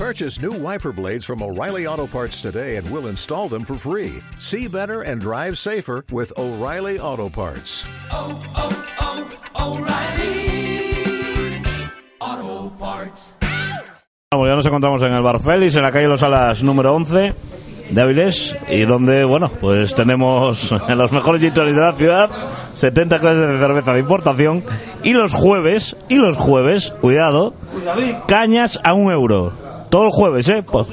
Purchase new wiper blades from O'Reilly Auto Parts today and we'll install them for free. See better and drive safer with O'Reilly Auto Parts. oh, oh, O'Reilly Auto Parts. Vamos, ya nos encontramos en el Bar Félix, en la calle Los Alas número 11 de Avilés, y donde, bueno, pues tenemos en los mejores gitores de la ciudad 70 clases de cerveza de importación, y los jueves, y los jueves, cuidado, cañas a un euro. Todo el jueves, ¿eh? Pues,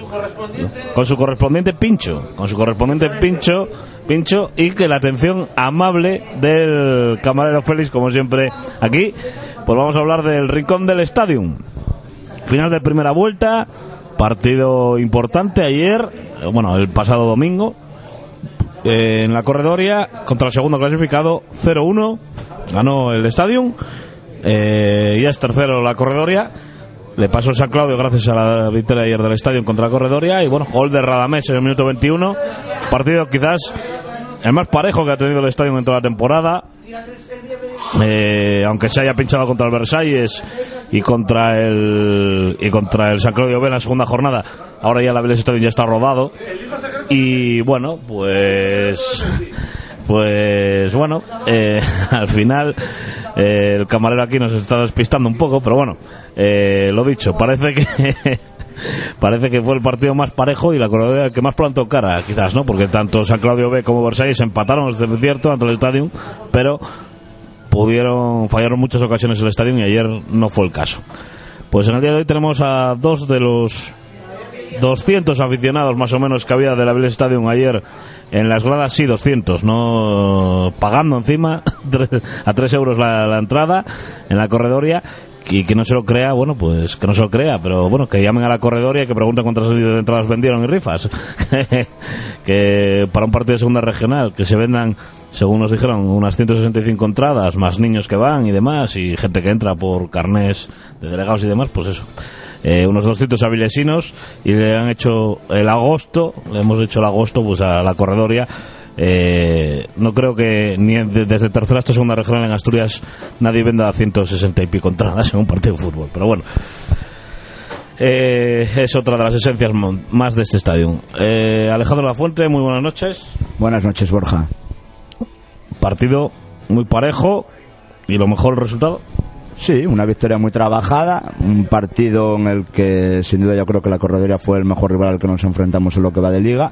con su correspondiente pincho, con su correspondiente pincho, pincho, y que la atención amable del camarero Félix, como siempre, aquí, pues vamos a hablar del rincón del Stadium. Final de primera vuelta, partido importante ayer, eh, bueno, el pasado domingo, eh, en la corredoria contra el segundo clasificado 0-1, ganó el Stadium, eh, ya es tercero la corredoria, le pasó San Claudio gracias a la victoria ayer del Stadium contra la corredoria. Y bueno, gol de Radamés en el minuto 21, partido quizás el más parejo que ha tenido el Stadium en toda la temporada, eh, aunque se haya pinchado contra el Versalles y contra el y contra el San Claudio B en la segunda jornada, ahora ya la Vélez Stadium ya está rodado. Y bueno, pues pues bueno, eh, al final el camarero aquí nos está despistando un poco, pero bueno, eh, lo dicho, parece que parece que fue el partido más parejo y la corredora que más plantó cara, quizás, ¿no? Porque tanto San Claudio B como Versalles empataron, es cierto, ante el Stadium, pero pudieron fallaron muchas ocasiones el estadio y ayer no fue el caso. Pues en el día de hoy tenemos a dos de los 200 aficionados más o menos que había de la Vélez Stadium ayer en las gradas, sí, 200, no pagando encima a 3 euros la, la entrada en la corredoria y que no se lo crea, bueno, pues que no se lo crea, pero bueno, que llamen a la corredoria y que pregunten cuántas entradas vendieron y rifas. que para un partido de segunda regional, que se vendan, según nos dijeron, unas 165 entradas, más niños que van y demás, y gente que entra por carnés de delegados y demás, pues eso. Eh, unos 200 avilesinos y le han hecho el agosto, le hemos hecho el agosto pues a la corredoria eh, no creo que ni de- desde tercera hasta segunda regional en Asturias nadie venda 160 y pico entradas en un partido de fútbol. Pero bueno, eh, es otra de las esencias más de este estadio. Eh, Alejandro Lafuente, muy buenas noches. Buenas noches, Borja. Partido muy parejo y lo mejor el resultado. Sí, una victoria muy trabajada, un partido en el que sin duda yo creo que la corredoria fue el mejor rival al que nos enfrentamos en lo que va de liga.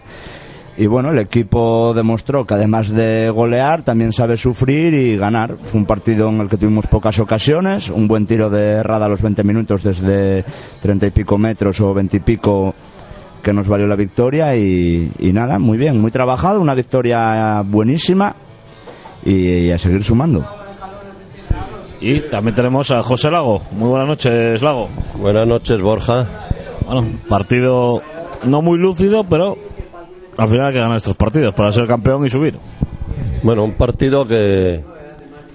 Y bueno, el equipo demostró que además de golear, también sabe sufrir y ganar. Fue un partido en el que tuvimos pocas ocasiones, un buen tiro de Rada a los 20 minutos desde 30 y pico metros o 20 y pico que nos valió la victoria y, y nada, muy bien, muy trabajado, una victoria buenísima y, y a seguir sumando. Y también tenemos a José Lago. Muy buenas noches, Lago. Buenas noches, Borja. Bueno, partido no muy lúcido, pero al final hay que ganar estos partidos para ser campeón y subir. Bueno, un partido que,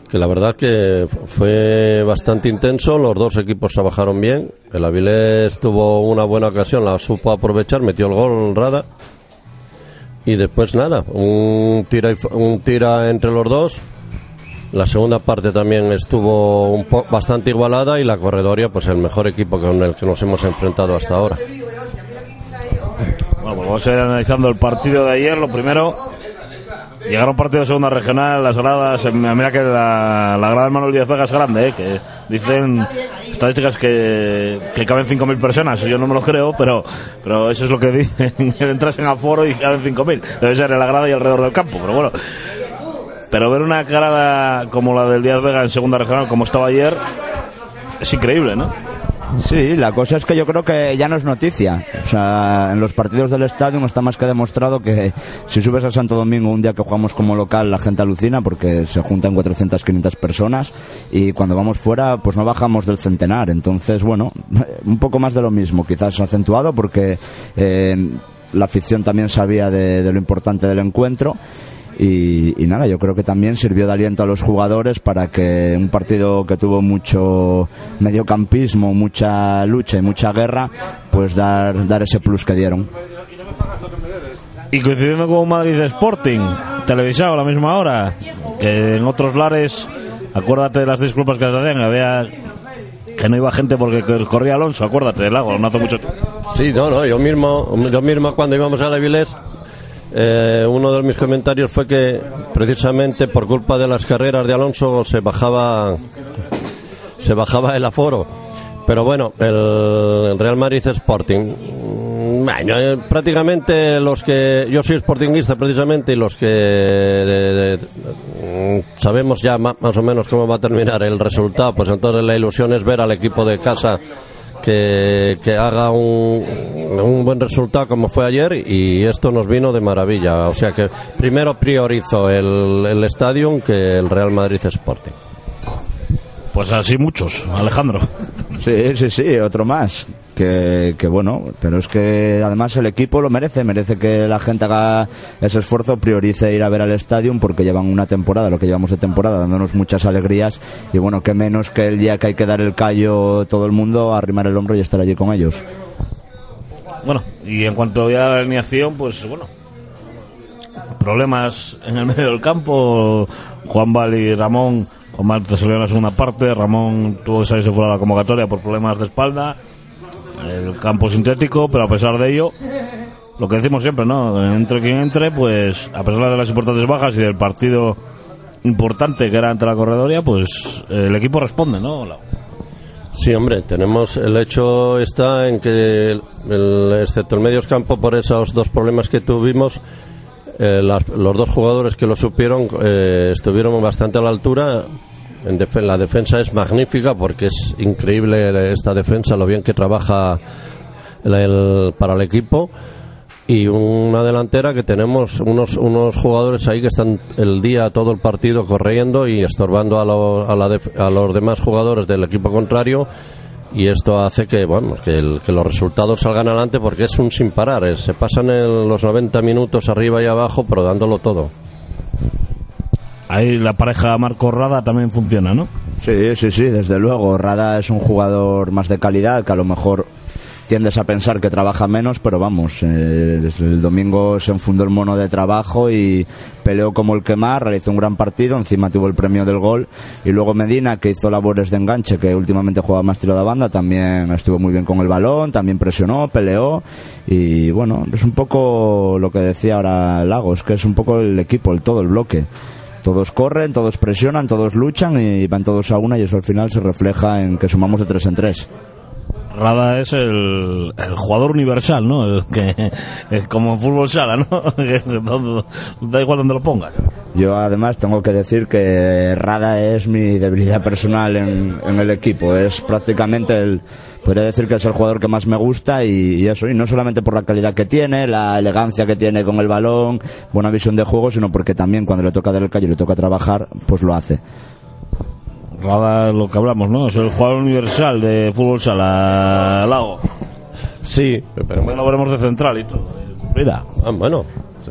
que la verdad que fue bastante intenso. Los dos equipos trabajaron bien. El Avilés tuvo una buena ocasión, la supo aprovechar, metió el gol Rada. Y después nada, un tira, un tira entre los dos. La segunda parte también estuvo un po- bastante igualada y la corredoria, pues el mejor equipo con el que nos hemos enfrentado hasta ahora. Bueno, pues vamos a ir analizando el partido de ayer. Lo primero, llegar a un partido de segunda regional, las gradas, eh, mira que la, la grada de Manuel Díaz es grande, eh, que dicen estadísticas que, que caben 5.000 personas. Yo no me lo creo, pero, pero eso es lo que dicen. Entras en aforo y caben 5.000. Debe ser en la grada y alrededor del campo, pero bueno. Pero ver una grada como la del Díaz Vega en segunda regional, como estaba ayer, es increíble, ¿no? Sí, la cosa es que yo creo que ya no es noticia. O sea, en los partidos del estadio está más que demostrado que si subes a Santo Domingo un día que jugamos como local, la gente alucina porque se juntan 400, 500 personas y cuando vamos fuera, pues no bajamos del centenar. Entonces, bueno, un poco más de lo mismo, quizás acentuado porque eh, la afición también sabía de lo importante del encuentro. Y, y nada, yo creo que también sirvió de aliento a los jugadores para que un partido que tuvo mucho mediocampismo, mucha lucha y mucha guerra, pues dar, dar ese plus que dieron. Y coincidiendo con Madrid Sporting, televisado a la misma hora, que en otros lares, acuérdate de las disculpas que se hacían, había que no iba gente porque que corría Alonso, acuérdate del lago, no hace mucho tiempo. Sí, no, no, yo mismo, yo mismo cuando íbamos a la Vilés, eh, uno de mis comentarios fue que precisamente por culpa de las carreras de Alonso se bajaba, se bajaba el aforo. Pero bueno, el, Real Madrid Sporting, mm, eh, prácticamente los que, yo soy sportinguista precisamente y los que de- mm, sabemos ya más o menos cómo va a terminar el resultado, pues entonces la ilusión es ver al equipo de casa que, que haga un, un buen resultado como fue ayer y esto nos vino de maravilla. O sea que primero priorizo el, el estadio que el Real Madrid Sporting. Pues así muchos, Alejandro. Sí, sí, sí, otro más. Que, que bueno, pero es que además el equipo lo merece, merece que la gente haga ese esfuerzo, priorice ir a ver al estadio porque llevan una temporada, lo que llevamos de temporada, dándonos muchas alegrías y bueno, que menos que el día que hay que dar el callo todo el mundo, arrimar el hombro y estar allí con ellos. Bueno, y en cuanto a la alineación, pues bueno, problemas en el medio del campo. Juan Val y Ramón, Juan Val salió en la segunda parte, Ramón tuvo que salirse fuera de la convocatoria por problemas de espalda. El campo sintético, pero a pesar de ello, lo que decimos siempre, ¿no? Entre quien entre, pues a pesar de las importantes bajas y del partido importante que era ante la corredoria, pues el equipo responde, ¿no? Sí, hombre, tenemos el hecho está en que, el- excepto el medios campo por esos dos problemas que tuvimos, eh, los dos jugadores que lo supieron eh, estuvieron bastante a la altura. En la defensa es magnífica porque es increíble esta defensa, lo bien que trabaja el- el- para el equipo. Y una delantera que tenemos unos, unos jugadores ahí que están el día, todo el partido corriendo y estorbando a, a la def- a los demás jugadores del equipo contrario. Y esto hace que, bueno, que, el- que los resultados salgan adelante porque es un sin parar. eh, Se pasan en los 90 minutos arriba y abajo, pero dándolo todo. Ahí la pareja Marco Rada también funciona, ¿no? Sí, sí, sí, desde luego. Rada es un jugador más de calidad que a lo mejor tiendes a pensar que trabaja menos, pero vamos, eh, desde el domingo se enfundó el mono de trabajo y peleó como el que más, realizó un gran partido, encima tuvo el premio del gol y luego Medina que hizo labores de enganche, que últimamente juega más tiro de banda, también estuvo muy bien con el balón, también presionó, peleó y bueno, es un poco lo que decía ahora Lagos, que es un poco el equipo, el todo, el bloque. Todos corren, todos presionan, todos luchan y van todos a una y eso al final se refleja en que sumamos de tres en tres. Rada es el, el jugador universal, ¿no? El que, es como en fútbol sala, ¿no? Da igual donde lo pongas. Yo además tengo que decir que Rada es mi debilidad personal en, en el equipo. Es prácticamente el, podría decir que es el jugador que más me gusta y, y eso, y no solamente por la calidad que tiene, la elegancia que tiene con el balón, buena visión de juego, sino porque también cuando le toca dar el callo y le toca trabajar, pues lo hace. Rada es lo que hablamos, ¿no? Es el jugador universal de fútbol sala, Lago. Sí, pero Bueno, lo veremos de central y todo. Mira, ah, bueno.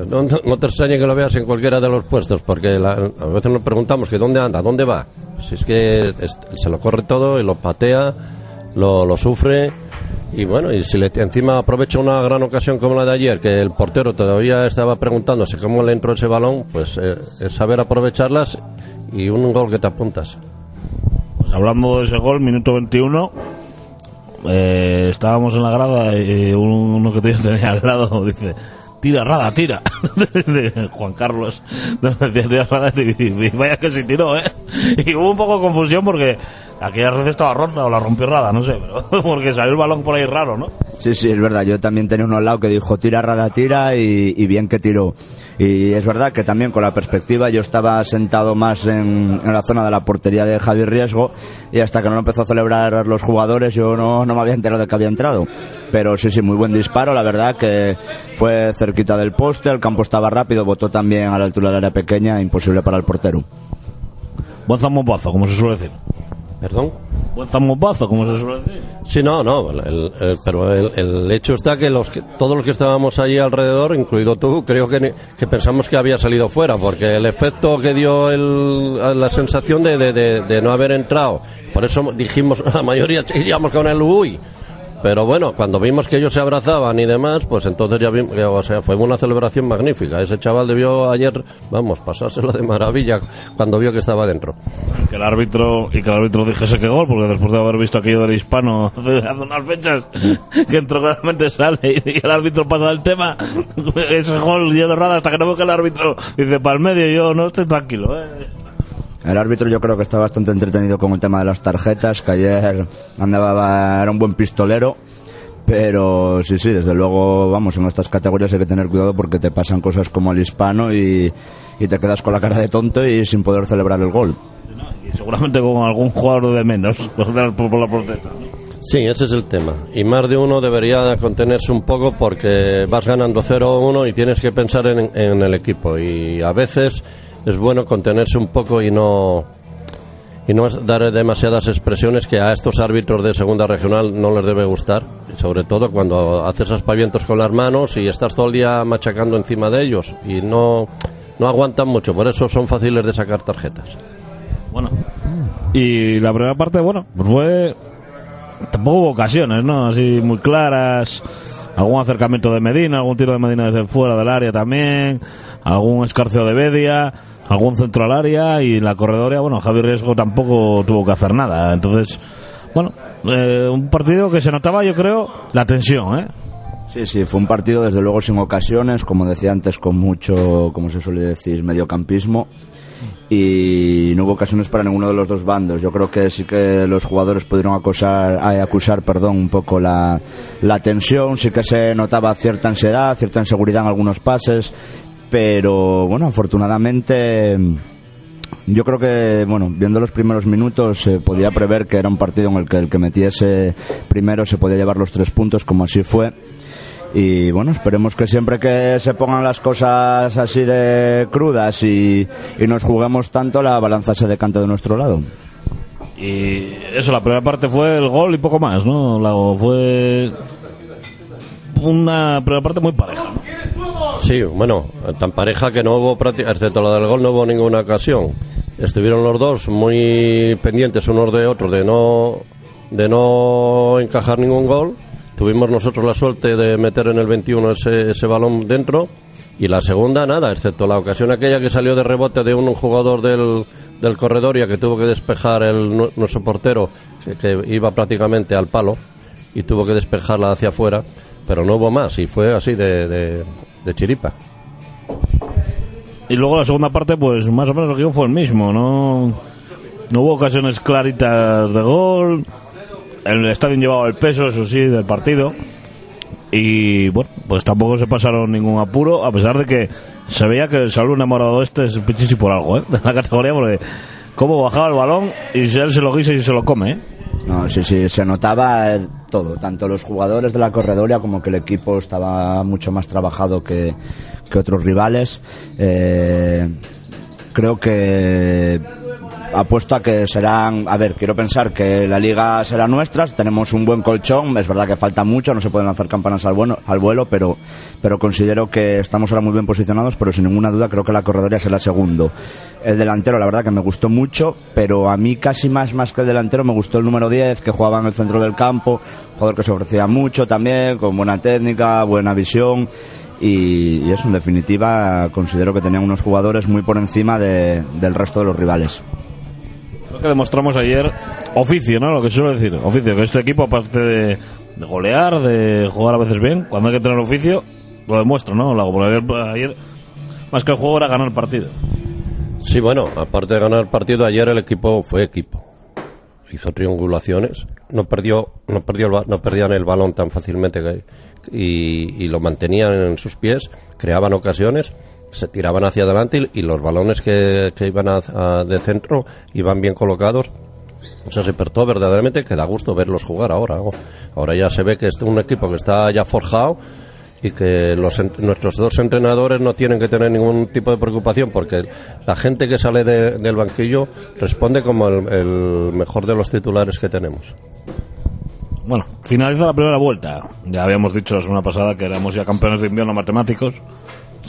No, no- no te extrañe que lo veas en cualquiera de los puestos, porque la- a veces nos preguntamos que dónde anda, dónde va. Si es que es- se lo corre todo y lo patea, lo, lo sufre. Y bueno, y si le, encima aprovecha una gran ocasión como la de ayer, que el portero todavía estaba preguntándose cómo le entró ese balón, pues eh, es saber aprovecharlas y un gol que te apuntas. pues hablando de ese gol, minuto 21, eh, estábamos en la grada y uno que tenía al lado dice, tira Rada, tira. De Juan Carlos decía, tira Rada y, vaya que se tiró, ¿eh? Y hubo un poco de confusión porque aquella red estaba rota o la rompió Rada, no sé, pero porque salió el balón por ahí raro, ¿no? Sí, sí, es verdad. Yo también tenía uno al lado que dijo tira, rada, tira y, y bien que tiró. Y es verdad que también con la perspectiva yo estaba sentado más en, en la zona de la portería de Javier Riesgo y hasta que no lo empezó a celebrar los jugadores yo no, no me había enterado de que había entrado. Pero sí, sí, muy buen disparo. La verdad que fue cerquita del poste, el campo estaba rápido, botó también a la altura del área pequeña, imposible para el portero. Buen zambopazo, como se suele decir. ¿Perdón? Buen zambopazo, como se suele decir. Sí, no, no, el- el- pero el, el hecho está que, los que todos los que estábamos allí alrededor, incluido tú, creo que, que pensamos que había salido fuera, porque el efecto que dio el- la sensación de, de- de- de no haber entrado, por eso dijimos, la mayoría iríamos con el uy, Pero bueno, cuando vimos que ellos se abrazaban y demás, pues entonces ya vimos, o sea, fue una celebración magnífica. Ese chaval debió ayer, vamos, pasárselo de maravilla cuando vio que estaba dentro. Que el árbitro y que el árbitro dijese que gol, porque después de haber visto aquello del hispano hace unas fechas, que entró claramente sale y el árbitro pasa del tema, ese gol yo de rada hasta que no veo que el árbitro dice para el medio yo no estoy tranquilo. ¿eh? El árbitro yo creo que está bastante entretenido con el tema de las tarjetas, que ayer andaba, era un buen pistolero. Pero sí, sí, desde luego, vamos, en estas categorías hay que tener cuidado porque te pasan cosas como el hispano y, y te quedas con la cara de tonto y sin poder celebrar el gol. Y seguramente con algún jugador de menos por, por la protesta. Sí, ese es el tema. Y más de uno debería contenerse un poco porque vas ganando 0-1 y tienes que pensar en, en el equipo. Y a veces es bueno contenerse un poco y no y no es dar demasiadas expresiones que a estos árbitros de segunda regional no les debe gustar. Sobre todo cuando haces aspavientos con las manos y estás todo el día machacando encima de ellos y no, no aguantan mucho. Por eso son fáciles de sacar tarjetas. Bueno, y la primera parte, bueno, pues fue. Tampoco hubo ocasiones, ¿no? Así muy claras. Algún acercamiento de Medina, algún tiro de Medina desde fuera del área también. Algún escarceo de Bedia, algún centro al área. Y la corredoria, bueno, Javi Riesgo tampoco tuvo que hacer nada. Entonces, bueno, eh, un partido que se notaba, yo creo, la tensión, ¿eh? Sí, sí, fue un partido desde luego sin ocasiones, como decía antes, con mucho, como se suele decir, mediocampismo. Y no hubo ocasiones para ninguno de los dos bandos. Yo creo que sí que los jugadores pudieron acusar, eh, acusar perdón, un poco la, la tensión. Sí que se notaba cierta ansiedad, cierta inseguridad en algunos pases. Pero bueno, afortunadamente yo creo que, bueno, viendo los primeros minutos se podía prever que era un partido en el que el que metiese primero se podía llevar los tres puntos, como así fue. Y bueno, esperemos que siempre que se pongan las cosas así de crudas y, y nos juguemos tanto, la balanza se decante de nuestro lado. Y eso, la primera parte fue el gol y poco más, ¿no? Fue una primera parte muy pareja. Sí, bueno, tan pareja que no hubo, excepto la del gol, no hubo ninguna ocasión. Estuvieron los dos muy pendientes unos de otros de no, de no encajar ningún gol. Tuvimos nosotros la suerte de meter en el 21 ese, ese balón dentro. Y la segunda, nada, excepto la ocasión aquella que salió de rebote de un jugador del, del Corredoria que tuvo que despejar el, nu- nuestro portero, que, que iba prácticamente al palo, y tuvo que despejarla hacia afuera. Pero no hubo más, y fue así de, de, de chiripa. Y luego la segunda parte, pues más o menos el guion fue el mismo, ¿no? No hubo ocasiones claritas de gol. El estadio llevaba el peso, eso sí, del partido. Y bueno, pues tampoco se pasaron ningún apuro, a pesar de que se veía que el salud enamorado este es pichichi por algo, ¿eh? De la categoría, porque cómo bajaba el balón y él se lo guisa y se lo come, ¿eh? No, sí, sí, se notaba todo, tanto los jugadores de la corredoria como que el equipo estaba mucho más trabajado que, que otros rivales. Eh, creo que apuesto a que serán, a ver, quiero pensar que la liga será nuestra, tenemos un buen colchón, es verdad que falta mucho, no se pueden lanzar campanas al, bueno, al vuelo, pero, pero considero que estamos ahora muy bien posicionados, pero sin ninguna duda creo que la corredoria será segundo. El delantero, la verdad que me gustó mucho, pero a mí casi más, más que el delantero me gustó el número 10, que jugaba en el centro del campo, jugador que se ofrecía mucho también, con buena técnica, buena visión. Y, eso, en definitiva, considero que tenían unos jugadores muy por encima de- del resto de los rivales. Que demostramos ayer oficio, ¿no? Lo que suelo decir, oficio, que este equipo, aparte de, de golear, de jugar a veces bien, cuando hay que tener oficio, lo demuestra, ¿no? Lo hago, porque ayer, más que el juego, era ganar partido. Sí, bueno, aparte de ganar partido, ayer el equipo fue equipo. Hizo triangulaciones, no perdió, no perdió, el no perdían el balón tan fácilmente que- y lo mantenían en sus pies, creaban ocasiones, se tiraban hacia adelante y, los balones que, que iban a- de centro iban bien colocados. O sea, se despertó verdaderamente que da gusto verlos jugar ahora. Ahora ya se ve que es un equipo que está ya forjado y que nuestros dos entrenadores no tienen que tener ningún tipo de preocupación porque la gente que sale de- del banquillo responde como el mejor de los titulares que tenemos. Bueno, finaliza la primera vuelta. Ya habíamos dicho la semana pasada que éramos ya campeones de invierno matemáticos.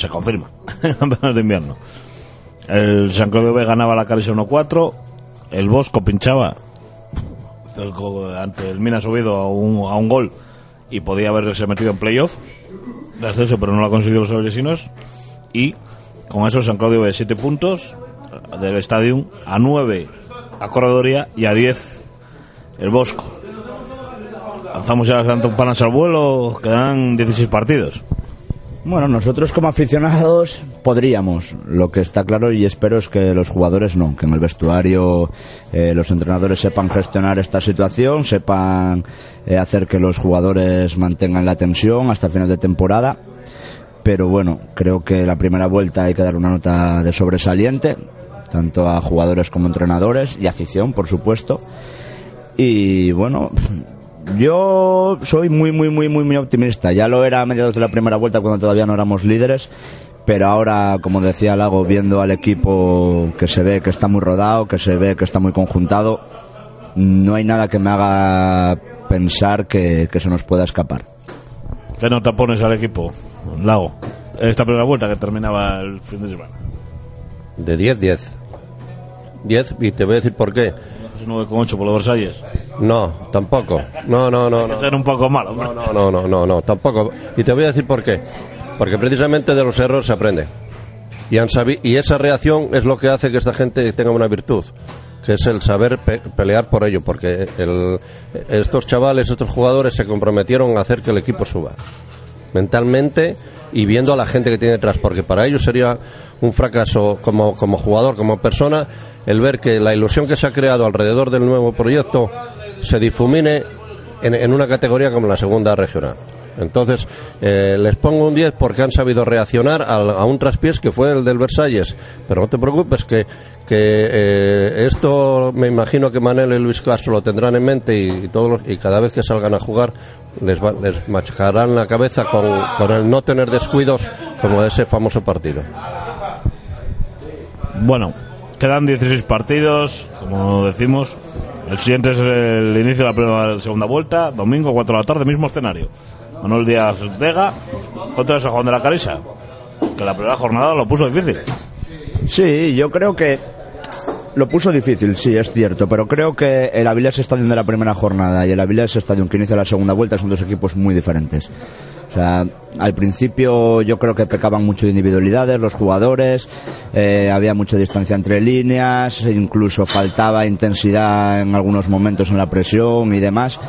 Se confirma. campeones de invierno. El San Claudio B ganaba la Calisa 1-4. El Bosco pinchaba ante el Mina subido a un, a un gol y podía haberse metido en playoff de ascenso, pero no lo ha conseguido los avilesinos. Y con eso San Claudio de 7 puntos del Stadium, a 9 a Corredoria y a 10 el Bosco. Lanzamos ya las campanas al vuelo, quedan 16 partidos. Bueno, nosotros como aficionados podríamos. Lo que está claro y espero es que los jugadores no, que en el vestuario eh, los entrenadores sepan gestionar esta situación, sepan eh, hacer que los jugadores mantengan la tensión hasta el final de temporada. Pero bueno, creo que la primera vuelta hay que dar una nota de sobresaliente, tanto a jugadores como entrenadores y afición, por supuesto. Y bueno, yo soy muy, muy, muy, muy, muy optimista. Ya lo era a mediados de la primera vuelta cuando todavía no éramos líderes. Pero ahora, como decía Lago, viendo al equipo que se ve que está muy rodado, que se ve que está muy conjuntado, no hay nada que me haga pensar que, que se nos pueda escapar. ¿Qué nota pones al equipo, Lago? Esta primera vuelta que terminaba el fin de semana. De 10, 10. 10, y te voy a decir por qué. Es 9,8 por los Versalles. No, tampoco. No, no, no, no. Ser un poco malo. No, no, no, no, no, no, tampoco. Y te voy a decir por qué. Porque precisamente de los errores se aprende. Y, han y esa reacción es lo que hace que esta gente tenga una virtud, que es el saber pe- pelear por ello. Porque el- estos chavales, estos jugadores se comprometieron a hacer que el equipo suba. Mentalmente y viendo a la gente que tiene detrás. Porque para ellos sería un fracaso como, como jugador, como persona, el ver que la ilusión que se ha creado alrededor del nuevo proyecto se difumine en, en una categoría como la segunda regional. Entonces, eh, les pongo un 10 porque han sabido reaccionar al- a, un traspiés que fue el del Versalles. Pero no te preocupes que, que eh, esto me imagino que Manel y Luis Castro lo tendrán en mente y, todos los- y cada vez que salgan a jugar les, les machacarán la cabeza con, con el no tener descuidos como ese famoso partido. Bueno, quedan 16 partidos, como decimos. El siguiente es el inicio de la primera, segunda vuelta, domingo, 4 de la tarde, mismo escenario. Manuel Díaz Vega contra el San Juan de la Carisa, que la primera jornada lo puso difícil. Sí, yo creo que lo puso difícil, sí, es cierto, pero creo que el Avilés Stadium de la primera jornada y el Avilés Stadium que inicia la segunda vuelta son dos equipos muy diferentes. O sea, al principio yo creo que pecaban mucho de individualidades los jugadores, eh, había mucha distancia entre líneas, incluso faltaba intensidad en algunos momentos en la presión y demás.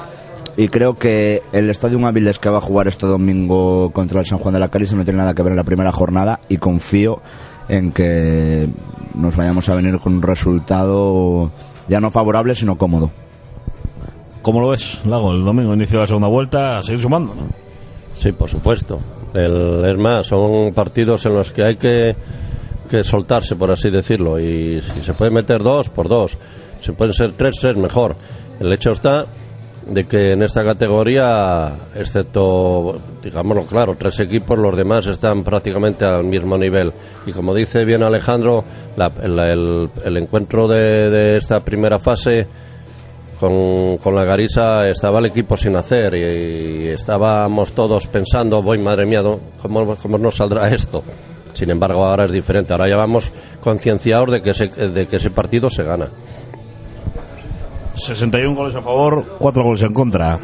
Y creo que el Estadio Avilés que va a jugar este domingo contra el San Juan de la Carisa no tiene nada que ver en la primera jornada y confío en que nos vayamos a venir con un resultado ya no favorable sino cómodo. ¿Cómo lo ves, Lago? El domingo, inicio de la segunda vuelta, a seguir sumando. Sí, por supuesto. El, es más, son partidos en los que hay que, que soltarse, por así decirlo. Y si se puede meter dos, por dos. Si pueden ser tres, es mejor. El hecho está de que en esta categoría, excepto, digámoslo claro, tres equipos, los demás están prácticamente al mismo nivel. Y como dice bien Alejandro, la- el, el- el encuentro de, de esta primera fase con, con la Garisa estaba el equipo sin hacer y, estábamos todos pensando, voy madre mía. ¿cómo, ¿cómo nos saldrá esto? Sin embargo, ahora es diferente. Ahora ya vamos concienciados de que, ese, de que ese partido se gana. 61 goles a favor, 4 goles en contra.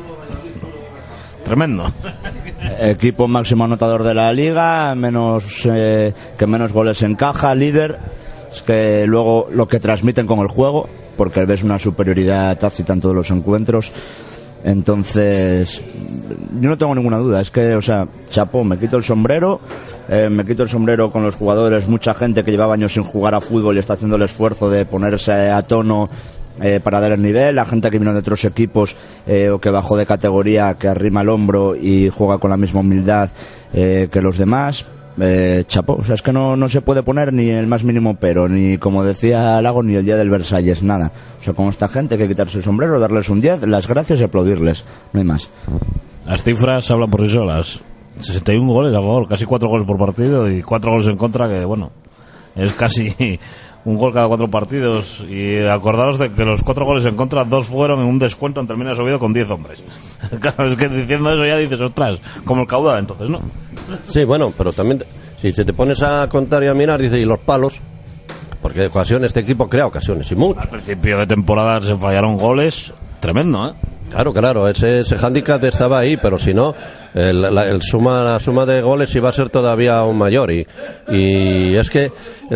Tremendo. Equipo máximo anotador de la liga, menos eh, que menos goles encaja, líder. Es que luego lo que transmiten con el juego, porque ves una superioridad tácita en todos los encuentros. Entonces, yo no tengo ninguna duda. Es que, o sea, chapó, me quito el sombrero, eh, me quito el sombrero con los jugadores. Mucha gente que llevaba años sin jugar a fútbol y está haciendo el esfuerzo de ponerse a tono eh, para dar el nivel. La gente que vino de otros equipos eh, o que bajó de categoría, que arrima el hombro y juega con la misma humildad que los demás. Eh, chapó, o sea, es que no, no se puede poner ni el más mínimo pero, ni como decía Lago, ni el día del Versalles, nada. O sea, con esta gente hay que quitarse el sombrero, darles un 10, las gracias y aplaudirles, no hay más. Las cifras hablan por sí solas. 61 goles a favor, casi 4 goles por partido y 4 goles en contra, que bueno, es casi un gol cada 4 partidos. Y acordaros de que los 4 goles en contra, dos fueron en un descuento en Termina Oviedo con 10 hombres. Claro, es que diciendo eso ya dices, ostras, como el caudal entonces, ¿no? Sí, bueno, pero también, si se te pones a contar y a mirar, dice, y los palos, porque de ocasiones este equipo crea ocasiones, y mucho. Al principio de temporada se fallaron goles tremendo, ¿eh? Claro, claro, ese, ese hándicap estaba ahí, pero si no, el, la, el suma, la suma de goles iba a ser todavía aún mayor. Y, y es que eh,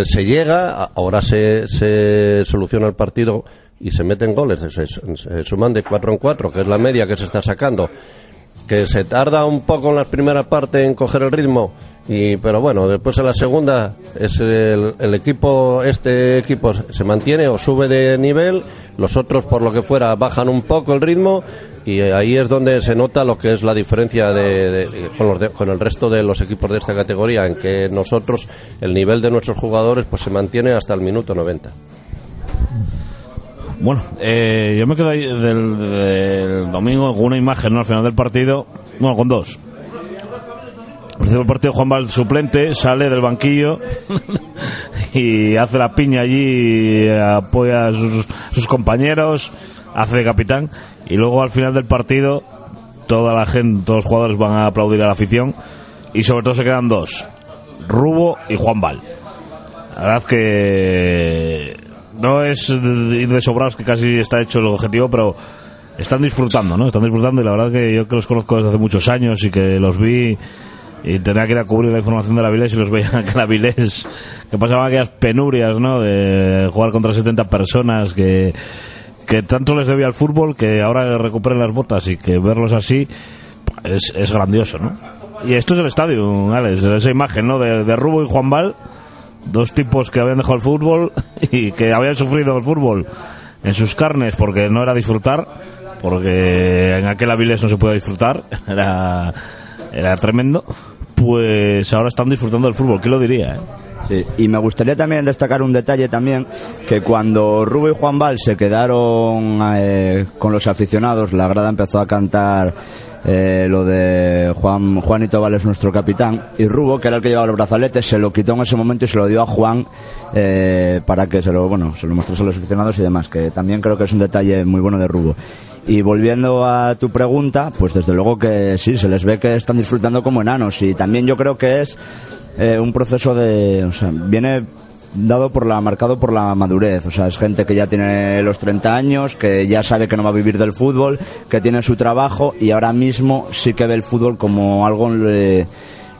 se llega, ahora se, se soluciona el partido y se meten goles, se, se suman de cuatro en cuatro, que es la media que se está sacando. Que se tarda un poco en la primera parte en coger el ritmo, y, pero bueno, después en la segunda es el, el equipo, este equipo se mantiene o sube de nivel, los otros por lo que fuera bajan un poco el ritmo y ahí es donde se nota lo que es la diferencia de- con, los de- con el resto de los equipos de esta categoría, en que nosotros el nivel de nuestros jugadores pues se mantiene hasta el minuto 90. Bueno, eh, yo me quedo ahí del, del domingo con una imagen ¿no? al final del partido, bueno, con dos. Principio del partido Juan Val suplente sale del banquillo y hace la piña allí, apoya a sus, sus compañeros, hace de capitán y luego al final del partido toda la gente, todos los jugadores van a aplaudir a la afición y sobre todo se quedan dos, Rubo y Juan Val. La verdad que no es ir de sobrados que casi está hecho el objetivo, pero están disfrutando, ¿no? Están disfrutando y la verdad que yo que los conozco desde hace muchos años y que los vi y tenía que ir a cubrir la información de la Vilés y los veía que la Vilés que pasaban aquellas penurias, ¿no? De jugar contra 70 personas que que tanto les debía al fútbol que ahora recuperen las botas y que verlos así es, es grandioso, ¿no? Y esto es el estadio, Alex, esa imagen, ¿no? De, de Rubo y Juan Val, dos tipos que habían dejado el fútbol y que habían sufrido el fútbol en sus carnes porque no era disfrutar, porque en aquel Avilés no se podía disfrutar, era, era tremendo, pues ahora están disfrutando del fútbol, ¿qué lo diría? eh? Y me gustaría también destacar un detalle también, que cuando Rubo y Juan Val se quedaron eh, con los aficionados, la grada empezó a cantar eh, lo de Juan Juanito Val es nuestro capitán, y Rubo, que era el que llevaba los brazaletes, se lo quitó en ese momento y se lo dio a Juan eh, para que se lo, bueno, se lo mostrase a los aficionados y demás, que también creo que es un detalle muy bueno de Rubo. Y volviendo a tu pregunta, pues desde luego que sí, se les ve que están disfrutando como enanos. Y también yo creo que es eh, un proceso de, o sea, viene dado por la marcado por la madurez, o sea, es gente que ya tiene los 30 años, que ya sabe que no va a vivir del fútbol, que tiene su trabajo y ahora mismo sí que ve el fútbol como algo eh,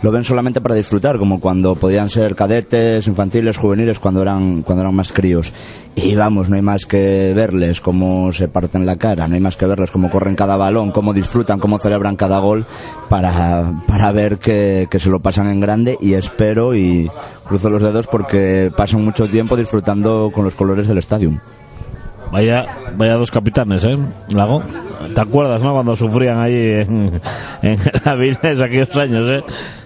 lo ven solamente para disfrutar, como cuando podían ser cadetes, infantiles, juveniles, cuando eran, cuando eran más críos. Y vamos, no hay más que verles cómo se parten la cara, no hay más que verles cómo corren cada balón, cómo disfrutan, cómo celebran cada gol, para, para ver que, que se lo pasan en grande y espero y cruzo los dedos porque pasan mucho tiempo disfrutando con los colores del estadio. Vaya, vaya dos capitanes, ¿eh? Lago. ¿Te acuerdas, no? Cuando sufrían ahí en, en Avilés aquellos años, ¿eh?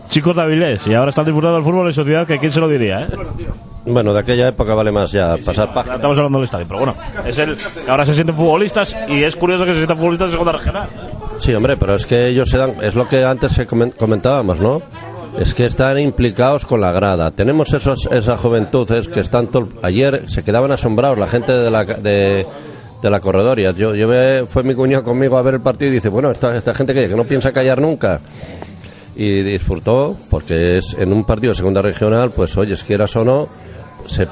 Chicos de Avilés, y ahora están disfrutando del fútbol en sociedad, que quién se lo diría, ¿eh? Bueno, de aquella época vale más ya pasar página. Estamos hablando del estadio, pero bueno, es el ahora se sienten futbolistas y es curioso que se sientan futbolistas de segunda regional. Sí, hombre, pero es que ellos se dan, es lo que antes se comen- comentábamos, ¿no? Es que están implicados con la grada. Tenemos esos, esa juventud es que están todo, ayer se quedaban asombrados la gente de la de, de la corredoria. Yo, yo me- fue mi cuñado conmigo a ver el partido y dice, bueno, esta, esta gente que, que no piensa callar nunca. Y disfrutó, porque es en un partido de segunda regional, pues oye, quieras o no, se,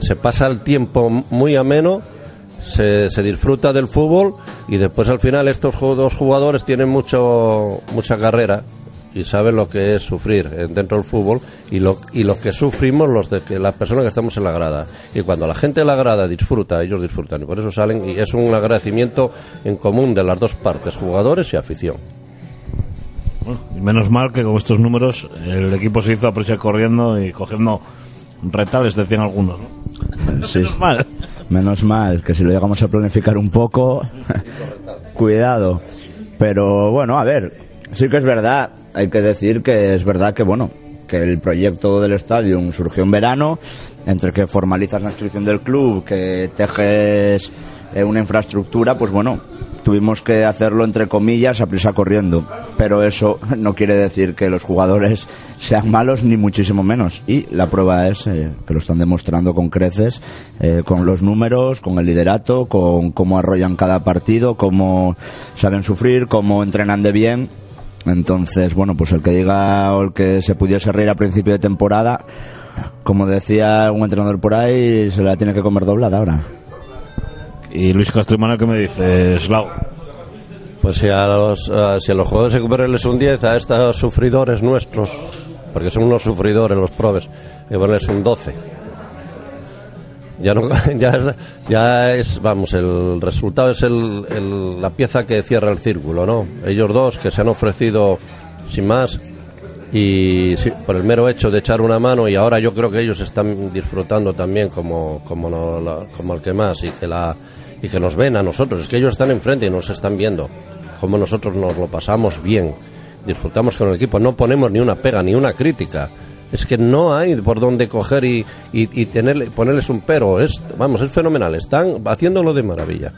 se pasa el tiempo muy ameno se, se disfruta del fútbol y después al final estos dos jugadores tienen mucho mucha carrera y saben lo que es sufrir eh, dentro del fútbol y lo, y lo que sufrimos los de que las personas que estamos en la grada. Y cuando la gente en la grada disfruta ellos disfrutan y por eso salen y es un agradecimiento en común de las dos partes jugadores y afición Bueno, menos mal que con estos números el equipo se hizo a prisa corriendo y cogiendo retales, decían algunos, ¿no? Sí. Menos mal. Menos mal, que si lo llegamos a planificar un poco, cuidado. Pero bueno, a ver, sí que es verdad, hay que decir que es verdad que bueno, que el proyecto del estadio surgió en verano, entre que formalizas la inscripción del club, que tejes eh, una infraestructura, pues bueno, tuvimos que hacerlo entre comillas a prisa corriendo. Pero eso no quiere decir que los jugadores sean malos, ni muchísimo menos. Y la prueba es eh, que lo están demostrando con creces, eh, con los números, con el liderato, con cómo arrollan cada partido, cómo saben sufrir, cómo entrenan de bien. Entonces, bueno, pues el que diga o el que se pudiese reír a principio de temporada, como decía un entrenador por ahí, se la tiene que comer doblada ahora. Y Luis Castro y Manuel, ¿qué me dices, Lau? Pues si a los, a- si a los jugadores hay un 10, a estos sufridores nuestros, porque son unos sufridores los probes, hay que ponerles un 12. Ya, no, ya, ya es, vamos, el resultado es el, la pieza que cierra el círculo, ¿no? Ellos dos que se han ofrecido sin más y sí, por el mero hecho de echar una mano y ahora yo creo que ellos están disfrutando también como, como, como el que más y que, la, y que nos ven a nosotros. Es que ellos están enfrente y nos están viendo como nosotros nos lo pasamos bien, disfrutamos con el equipo, no ponemos ni una pega ni una crítica. Es que no hay por dónde coger y, y, y tenerle, ponerles un pero. Es, vamos, es fenomenal. Están haciéndolo de maravilla.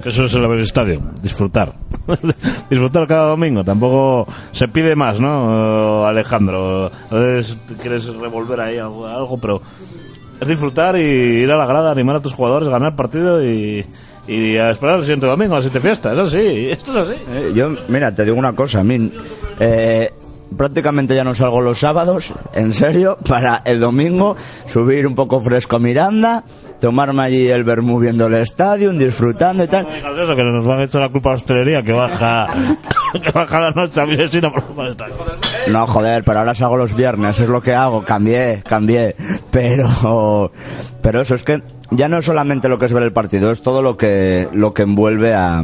Que eso es el estadio, disfrutar. disfrutar cada domingo, tampoco se pide más, ¿no, Alejandro? A quieres revolver ahí algo, pero es disfrutar y ir a la grada, animar a tus jugadores, ganar partido y, y a esperar el siguiente domingo, a la siguiente fiesta. Es así, esto es así. Eh, yo, mira, te digo una cosa, a mí, eh, prácticamente ya no salgo los sábados, en serio, para el domingo subir un poco fresco a Miranda, tomarme allí el vermú viendo el estadio, disfrutando y tal. No digas eso, que nos van a echar la culpa a la hostelería, que baja, que baja la noche a estadio. No, joder, pero ahora salgo los viernes, es lo que hago, cambié, cambié. Pero, pero eso es que ya no es solamente lo que es ver el partido, es todo lo que, lo que envuelve a,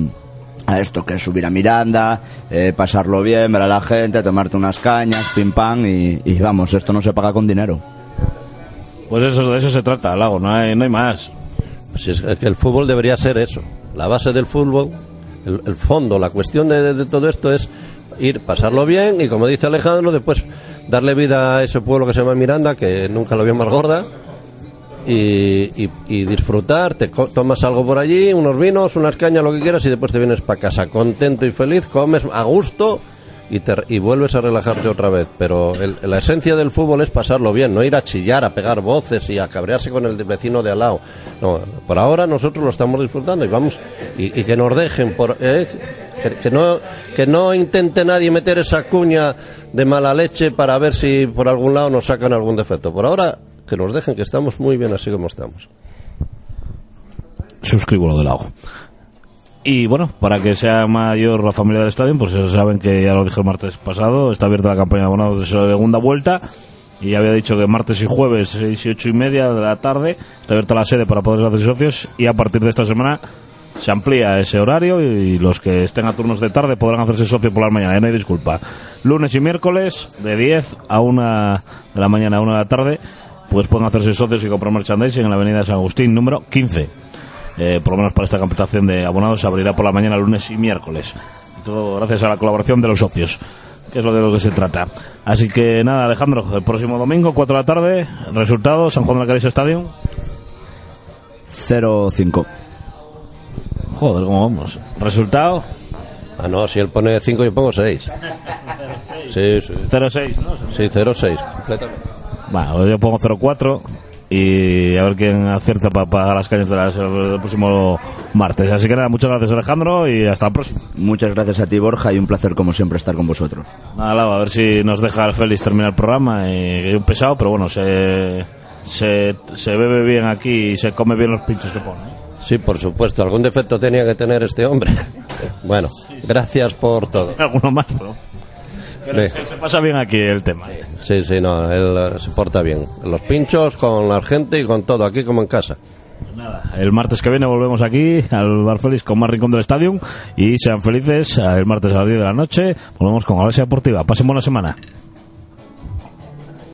a esto, que es subir a Miranda, eh, pasarlo bien, ver a la gente, tomarte unas cañas, pim pam, y, y vamos, esto no se paga con dinero. Pues eso, de eso se trata, Lago, no hay, no hay más. Si es que el fútbol debería ser eso. La base del fútbol, el, fondo, la cuestión de, de todo esto es ir, pasarlo bien y, como dice Alejandro, después darle vida a ese pueblo que se llama Miranda, que nunca lo vio más gorda, y, y- y disfrutar. Te tomas algo por allí, unos vinos, unas cañas, lo que quieras, y después te vienes para casa contento y feliz, comes a gusto. Y, te, y vuelves a relajarte otra vez. Pero el- la esencia del fútbol es pasarlo bien, no ir a chillar, a pegar voces y a cabrearse con el vecino de al lado. No, por ahora nosotros lo estamos disfrutando y vamos y, que nos dejen por eh, que, no que no intente nadie meter esa cuña de mala leche para ver si por algún lado nos sacan algún defecto. Por ahora que nos dejen que estamos muy bien así como estamos. suscribo lo del lago. Y bueno, para que sea mayor la familia del estadio, pues saben que ya lo dije el martes pasado, está abierta la campaña de abonados de segunda vuelta. Y había dicho que martes y jueves, 6 y 8 y media de la tarde, está abierta la sede para poder hacer socios. Y a partir de esta semana se amplía ese horario y los que estén a turnos de tarde podrán hacerse socios por la mañana, ya no hay disculpa. Lunes y miércoles, de 10 a 1 de la mañana a 1 de la tarde, pues pueden hacerse socios y comprar merchandising en la avenida San Agustín, número 15 eh, por lo menos para esta captación de abonados, se abrirá por la mañana lunes y miércoles. Y todo gracias a la colaboración de los socios, que es lo de lo que se trata. Así que nada, Alejandro, el próximo domingo, 4 de la tarde, resultado, San Juan de la Caricia Stadium. 0-5. Joder, ¿cómo vamos? Resultado, Ah, no, si él pone 5 yo pongo 6. Sí, sí. 0-6, ¿no? Sí, 0-6, completamente. Bueno, yo pongo 0-4 y a ver quién acierta para pagar las cañas de las- el próximo martes. Así que nada, muchas gracias Alejandro y hasta el próximo. Muchas gracias a ti, Borja, y un placer como siempre estar con vosotros. Nada, Lau, a ver si nos deja el Félix terminar el programa. Y, es un pesado, pero bueno, se, se, se bebe bien aquí y se come bien los pinchos que pone. ¿eh? Sí, por supuesto, algún defecto tenía que tener este hombre. Bueno, gracias por todo. Alguno más, pero se, se pasa bien aquí el tema. Sí, sí, no, él eh, se porta bien. Los pinchos, con la gente y con todo, aquí como en casa. Nada, el martes que viene volvemos aquí al Bar Félix con más rincón del estadio y sean felices el martes a las 10 de la noche. Volvemos con Galaxia Deportiva. Pasen buena semana.